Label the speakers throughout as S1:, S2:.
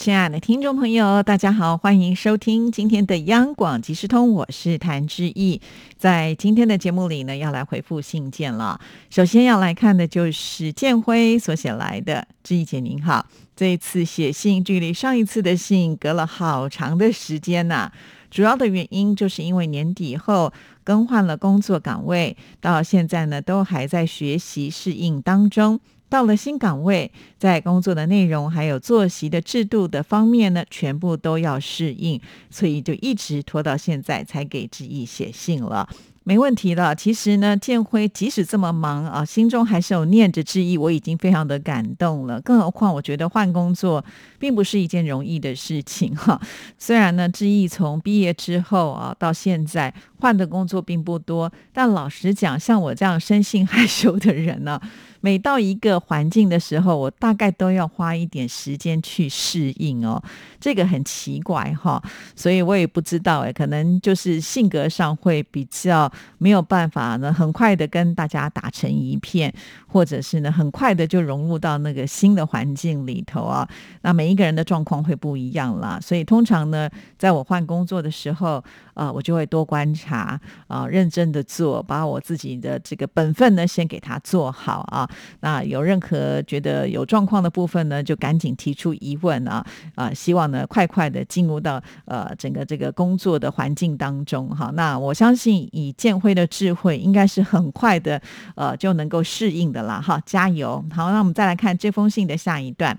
S1: 亲爱的听众朋友，大家好，欢迎收听今天的央广即时通，我是谭志毅。在今天的节目里呢，要来回复信件了。首先要来看的就是建辉所写来的，志毅姐您好，这一次写信距离上一次的信隔了好长的时间呐。主要的原因就是因为年底后更换了工作岗位，到现在呢都还在学习适应当中。到了新岗位，在工作的内容还有作息的制度的方面呢，全部都要适应，所以就一直拖到现在才给志毅写信了。没问题了。其实呢，建辉即使这么忙啊，心中还是有念着志毅，我已经非常的感动了。更何况，我觉得换工作并不是一件容易的事情哈。虽然呢，志毅从毕业之后啊到现在换的工作并不多，但老实讲，像我这样生性害羞的人呢。每到一个环境的时候，我大概都要花一点时间去适应哦。这个很奇怪哈，所以我也不知道哎，可能就是性格上会比较没有办法呢，很快的跟大家打成一片，或者是呢，很快的就融入到那个新的环境里头啊。那每一个人的状况会不一样啦，所以通常呢，在我换工作的时候，呃，我就会多观察啊，认真的做，把我自己的这个本分呢，先给他做好啊。那有任何觉得有状况的部分呢，就赶紧提出疑问啊啊！希望呢，快快的进入到呃整个这个工作的环境当中哈。那我相信以建辉的智慧，应该是很快的呃就能够适应的啦哈！加油！好，那我们再来看这封信的下一段。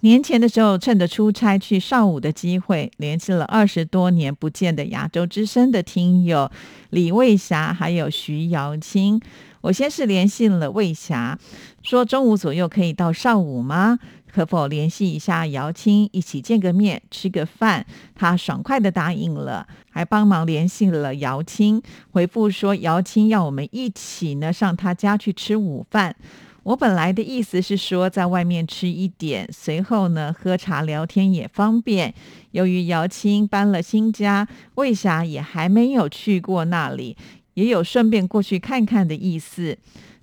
S1: 年前的时候，趁着出差去上午的机会，联系了二十多年不见的亚洲之声的听友李卫霞，还有徐瑶青。我先是联系了魏霞，说中午左右可以到上午吗？可否联系一下姚青，一起见个面，吃个饭？他爽快的答应了，还帮忙联系了姚青，回复说姚青要我们一起呢上他家去吃午饭。我本来的意思是说在外面吃一点，随后呢喝茶聊天也方便。由于姚青搬了新家，魏霞也还没有去过那里。也有顺便过去看看的意思。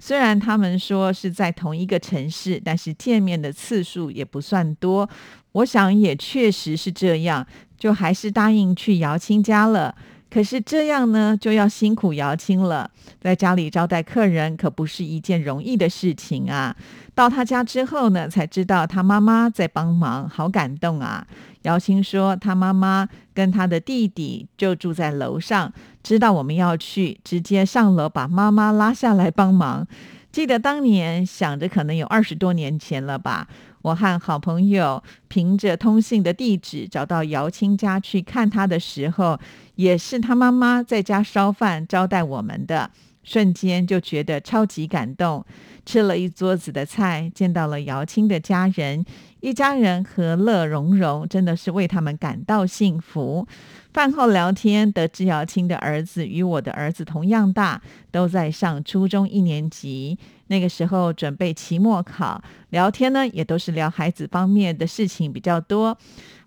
S1: 虽然他们说是在同一个城市，但是见面的次数也不算多。我想也确实是这样，就还是答应去姚青家了。可是这样呢，就要辛苦姚青了。在家里招待客人可不是一件容易的事情啊。到他家之后呢，才知道他妈妈在帮忙，好感动啊。姚青说，他妈妈跟他的弟弟就住在楼上，知道我们要去，直接上楼把妈妈拉下来帮忙。记得当年想着可能有二十多年前了吧。我和好朋友凭着通信的地址找到姚青家去看他的时候，也是他妈妈在家烧饭招待我们的，瞬间就觉得超级感动。吃了一桌子的菜，见到了姚青的家人，一家人和乐融融，真的是为他们感到幸福。饭后聊天，得知姚青的儿子与我的儿子同样大，都在上初中一年级。那个时候准备期末考，聊天呢也都是聊孩子方面的事情比较多。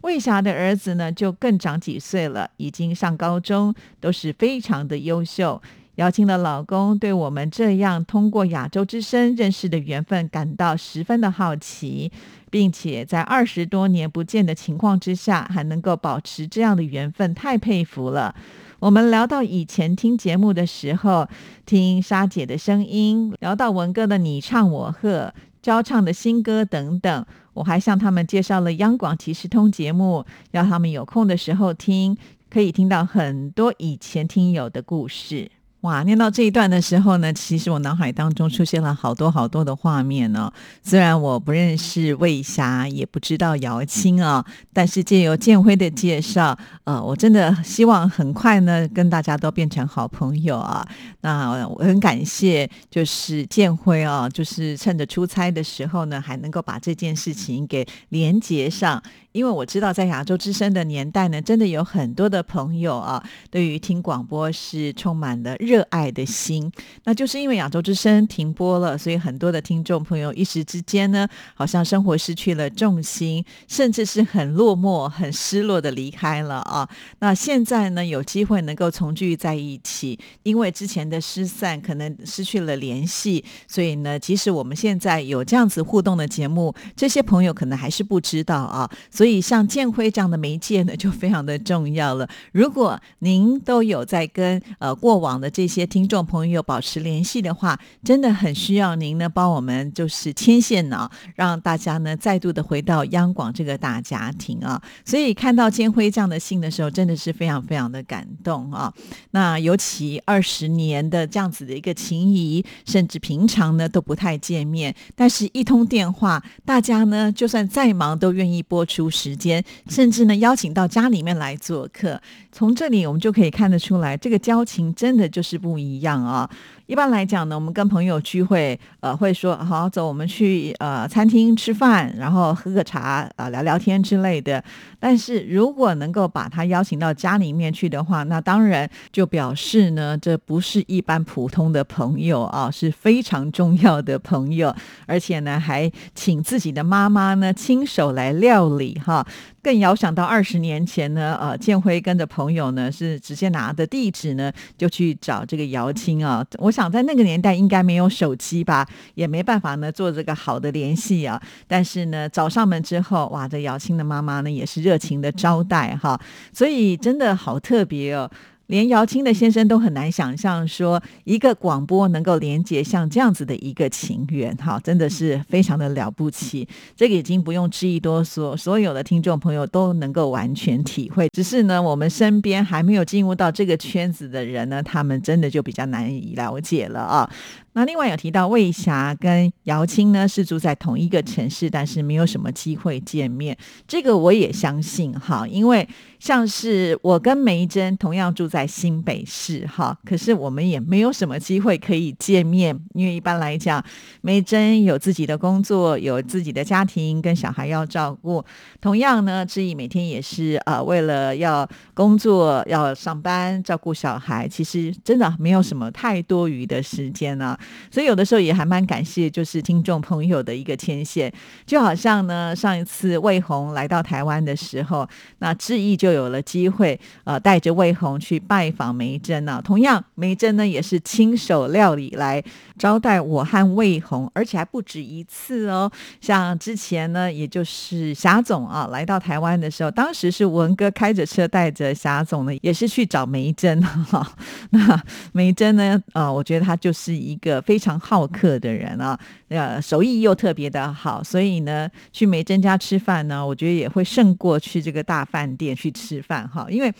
S1: 魏霞的儿子呢就更长几岁了，已经上高中，都是非常的优秀。姚青的老公对我们这样通过亚洲之声认识的缘分感到十分的好奇，并且在二十多年不见的情况之下还能够保持这样的缘分，太佩服了。我们聊到以前听节目的时候，听沙姐的声音，聊到文哥的你唱我和交唱的新歌等等，我还向他们介绍了央广骑士通节目，让他们有空的时候听，可以听到很多以前听友的故事。哇，念到这一段的时候呢，其实我脑海当中出现了好多好多的画面呢。虽然我不认识魏霞，也不知道姚青啊，但是借由建辉的介绍，呃，我真的希望很快呢跟大家都变成好朋友啊。那我很感谢，就是建辉啊，就是趁着出差的时候呢，还能够把这件事情给连接上。因为我知道，在亚洲之声的年代呢，真的有很多的朋友啊，对于听广播是充满了热。热爱的心。那就是因为亚洲之声停播了，所以很多的听众朋友一时之间呢，好像生活失去了重心，甚至是很落寞、很失落的离开了啊。那现在呢，有机会能够重聚在一起，因为之前的失散可能失去了联系，所以呢，即使我们现在有这样子互动的节目，这些朋友可能还是不知道啊。所以像建辉这样的媒介呢，就非常的重要了。如果您都有在跟呃过往的这一些听众朋友保持联系的话，真的很需要您呢帮我们就是牵线呢，让大家呢再度的回到央广这个大家庭啊。所以看到建辉这样的信的时候，真的是非常非常的感动啊。那尤其二十年的这样子的一个情谊，甚至平常呢都不太见面，但是一通电话，大家呢就算再忙都愿意拨出时间，甚至呢邀请到家里面来做客。从这里我们就可以看得出来，这个交情真的就是是不一样啊。一般来讲呢，我们跟朋友聚会，呃，会说好走，我们去呃餐厅吃饭，然后喝个茶啊，聊聊天之类的。但是如果能够把他邀请到家里面去的话，那当然就表示呢，这不是一般普通的朋友啊，是非常重要的朋友，而且呢，还请自己的妈妈呢亲手来料理哈。更遥想到二十年前呢，呃，建辉跟着朋友呢是直接拿的地址呢就去找这个姚青啊。我想在那个年代应该没有手机吧，也没办法呢做这个好的联系啊。但是呢，找上门之后，哇，这姚青的妈妈呢也是热情的招待哈，所以真的好特别哦。连姚青的先生都很难想象，说一个广播能够连接像这样子的一个情缘，哈，真的是非常的了不起。这个已经不用质疑多说，所有的听众朋友都能够完全体会。只是呢，我们身边还没有进入到这个圈子的人呢，他们真的就比较难以了解了啊。那另外有提到魏霞跟姚青呢是住在同一个城市，但是没有什么机会见面。这个我也相信哈，因为像是我跟梅珍同样住在新北市哈，可是我们也没有什么机会可以见面，因为一般来讲，梅珍有自己的工作，有自己的家庭跟小孩要照顾。同样呢，志毅每天也是呃为了要工作要上班照顾小孩，其实真的没有什么太多余的时间呢。所以有的时候也还蛮感谢，就是听众朋友的一个牵线，就好像呢，上一次魏红来到台湾的时候，那志毅就有了机会，呃，带着魏红去拜访梅珍呢。同样，梅珍呢也是亲手料理来招待我和魏红，而且还不止一次哦。像之前呢，也就是霞总啊来到台湾的时候，当时是文哥开着车带着霞总呢，也是去找梅珍哈。那梅珍呢，呃，我觉得他就是一个。非常好客的人啊，呃，手艺又特别的好，所以呢，去梅珍家吃饭呢，我觉得也会胜过去这个大饭店去吃饭哈，因为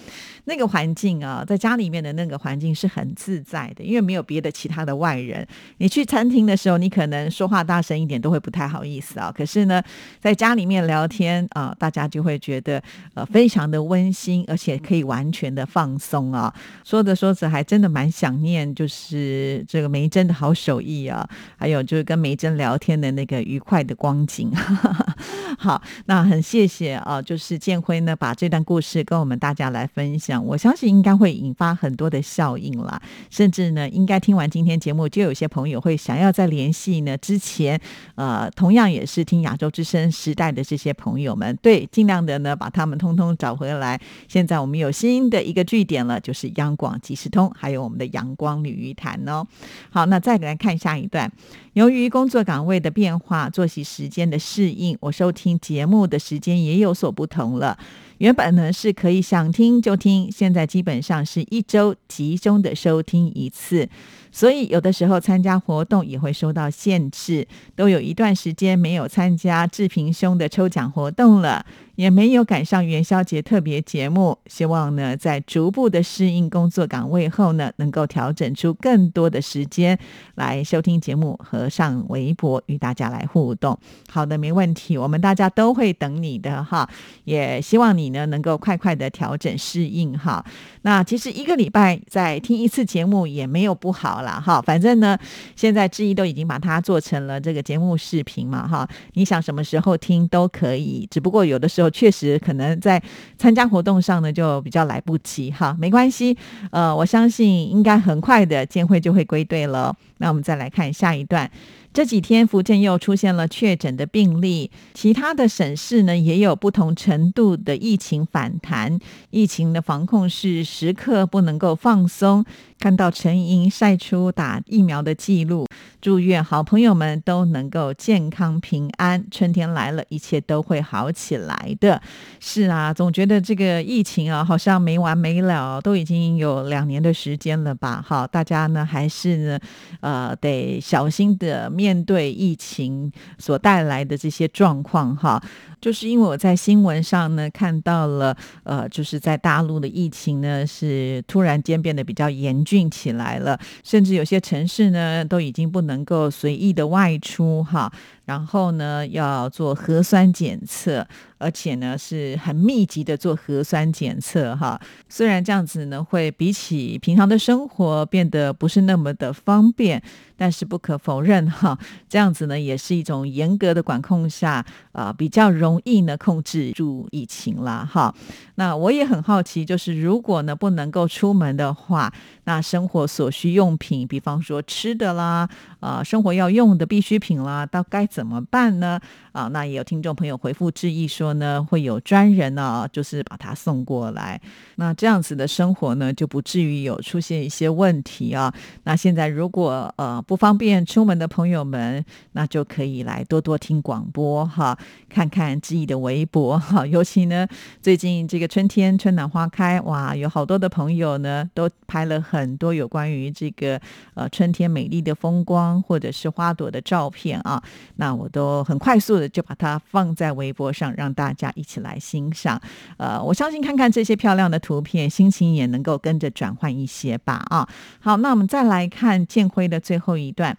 S1: 那个环境啊，在家里面的那个环境是很自在的，因为没有别的其他的外人。你去餐厅的时候，你可能说话大声一点都会不太好意思啊，可是呢，在家里面聊天啊，大家就会觉得呃非常的温馨，而且可以完全的放松啊。说着说着，还真的蛮想念，就是这个梅珍的好。手艺啊，还有就是跟梅珍聊天的那个愉快的光景。好，那很谢谢啊，就是建辉呢把这段故事跟我们大家来分享，我相信应该会引发很多的效应啦，甚至呢，应该听完今天节目，就有些朋友会想要再联系呢之前呃，同样也是听亚洲之声时代的这些朋友们，对，尽量的呢把他们通通找回来。现在我们有新的一个据点了，就是央广即时通，还有我们的阳光鲤鱼潭哦。好，那再。来看下一段。由于工作岗位的变化、作息时间的适应，我收听节目的时间也有所不同了。原本呢是可以想听就听，现在基本上是一周集中的收听一次，所以有的时候参加活动也会受到限制。都有一段时间没有参加志平兄的抽奖活动了。也没有赶上元宵节特别节目，希望呢在逐步的适应工作岗位后呢，能够调整出更多的时间来收听节目和上微博与大家来互动。好的，没问题，我们大家都会等你的哈，也希望你。呢能够快快的调整适应哈。那其实一个礼拜再听一次节目也没有不好啦哈。反正呢，现在志毅都已经把它做成了这个节目视频嘛哈。你想什么时候听都可以，只不过有的时候确实可能在参加活动上呢就比较来不及哈。没关系，呃，我相信应该很快的建会就会归队了。那我们再来看下一段。这几天福建又出现了确诊的病例，其他的省市呢也有不同程度的疫情反弹，疫情的防控是时刻不能够放松。看到陈莹晒出打疫苗的记录，祝愿好朋友们都能够健康平安。春天来了，一切都会好起来的。是啊，总觉得这个疫情啊，好像没完没了，都已经有两年的时间了吧？好，大家呢还是呢，呃，得小心的面对疫情所带来的这些状况哈。就是因为我在新闻上呢看到了，呃，就是在大陆的疫情呢是突然间变得比较严峻起来了，甚至有些城市呢都已经不能够随意的外出哈。然后呢，要做核酸检测，而且呢是很密集的做核酸检测哈。虽然这样子呢，会比起平常的生活变得不是那么的方便，但是不可否认哈，这样子呢也是一种严格的管控下啊，比较容易呢控制住疫情啦哈。那我也很好奇，就是如果呢不能够出门的话，那生活所需用品，比方说吃的啦，啊，生活要用的必需品啦，到该。怎么办呢？啊，那也有听众朋友回复质疑说说呢，会有专人呢，就是把它送过来。那这样子的生活呢，就不至于有出现一些问题啊。那现在如果呃不方便出门的朋友们，那就可以来多多听广播哈，看看志毅的微博哈。尤其呢，最近这个春天春暖花开，哇，有好多的朋友呢都拍了很多有关于这个呃春天美丽的风光或者是花朵的照片啊。那我都很快速的。就把它放在微博上，让大家一起来欣赏。呃，我相信看看这些漂亮的图片，心情也能够跟着转换一些吧。啊，好，那我们再来看建辉的最后一段，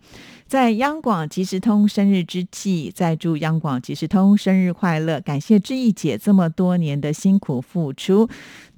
S1: 在央广即时通生日之际，再祝央广即时通生日快乐，感谢志毅姐这么多年的辛苦付出，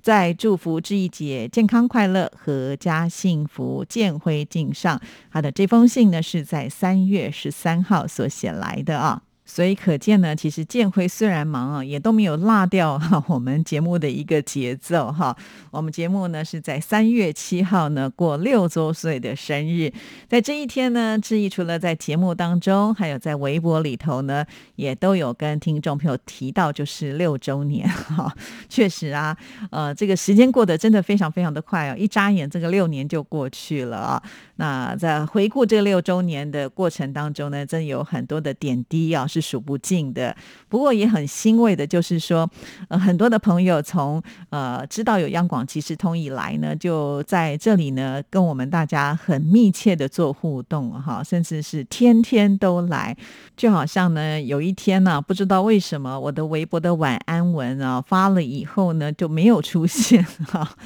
S1: 在祝福志毅姐健康快乐、阖家幸福、建辉敬上。他的这封信呢，是在三月十三号所写来的啊。所以可见呢，其实建辉虽然忙啊，也都没有落掉哈我们节目的一个节奏哈。我们节目呢是在三月七号呢过六周岁的生日，在这一天呢，志毅除了在节目当中，还有在微博里头呢，也都有跟听众朋友提到，就是六周年哈。确实啊，呃，这个时间过得真的非常非常的快哦，一眨眼这个六年就过去了啊。那在回顾这六周年的过程当中呢，真有很多的点滴啊，是数不尽的。不过也很欣慰的，就是说，呃，很多的朋友从呃知道有央广即时通以来呢，就在这里呢跟我们大家很密切的做互动哈，甚至是天天都来。就好像呢，有一天呢，不知道为什么我的微博的晚安文啊发了以后呢就没有出现哈，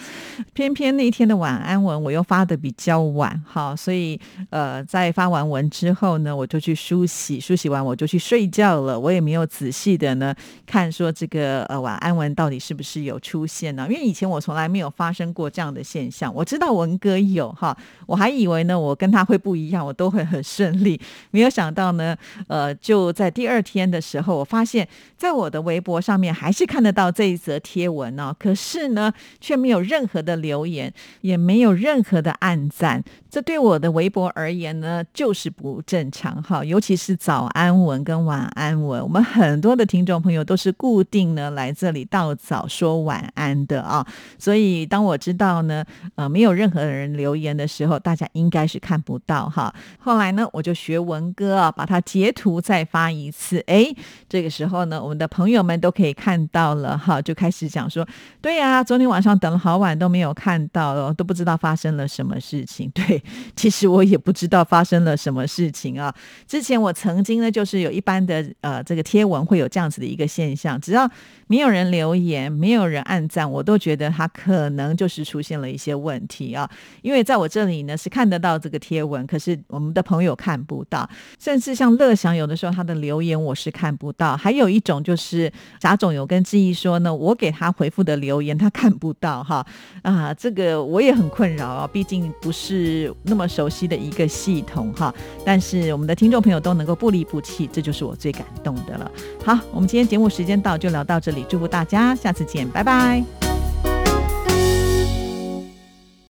S1: 偏偏那天的晚安文我又发的比较晚哈。所以呃，在发完文之后呢，我就去梳洗，梳洗完我就去睡睡觉了。我也没有仔细的呢看说这个呃晚安文到底是不是有出现呢？因为以前我从来没有发生过这样的现象。我知道文哥有哈，我还以为呢我跟他会不一样，我都会很顺利。没有想到呢，呃，就在第二天的时候，我发现在我的微博上面还是看得到这一则贴文呢，可是呢却没有任何的留言，也没有任何的暗赞，这。对我的微博而言呢，就是不正常哈，尤其是早安文跟晚晚安文，我们很多的听众朋友都是固定呢来这里到早说晚安的啊，所以当我知道呢，呃，没有任何人留言的时候，大家应该是看不到哈。后来呢，我就学文哥啊，把它截图再发一次，哎，这个时候呢，我们的朋友们都可以看到了哈，就开始讲说，对呀，昨天晚上等了好晚都没有看到，都不知道发生了什么事情，对。其实我也不知道发生了什么事情啊。之前我曾经呢，就是有一般般的呃这个贴文会有这样子的一个现象，只要没有人留言，没有人按赞，我都觉得他可能就是出现了一些问题啊。因为在我这里呢是看得到这个贴文，可是我们的朋友看不到，甚至像乐祥有的时候他的留言我是看不到，还有一种就是贾总有跟志毅说呢，我给他回复的留言他看不到哈。啊，这个我也很困扰啊，毕竟不是那么熟悉的一个系统哈，但是我们的听众朋友都能够不离不弃，这就是是我最感动的了。好，我们今天节目时间到，就聊到这里，祝福大家，下次见，拜拜。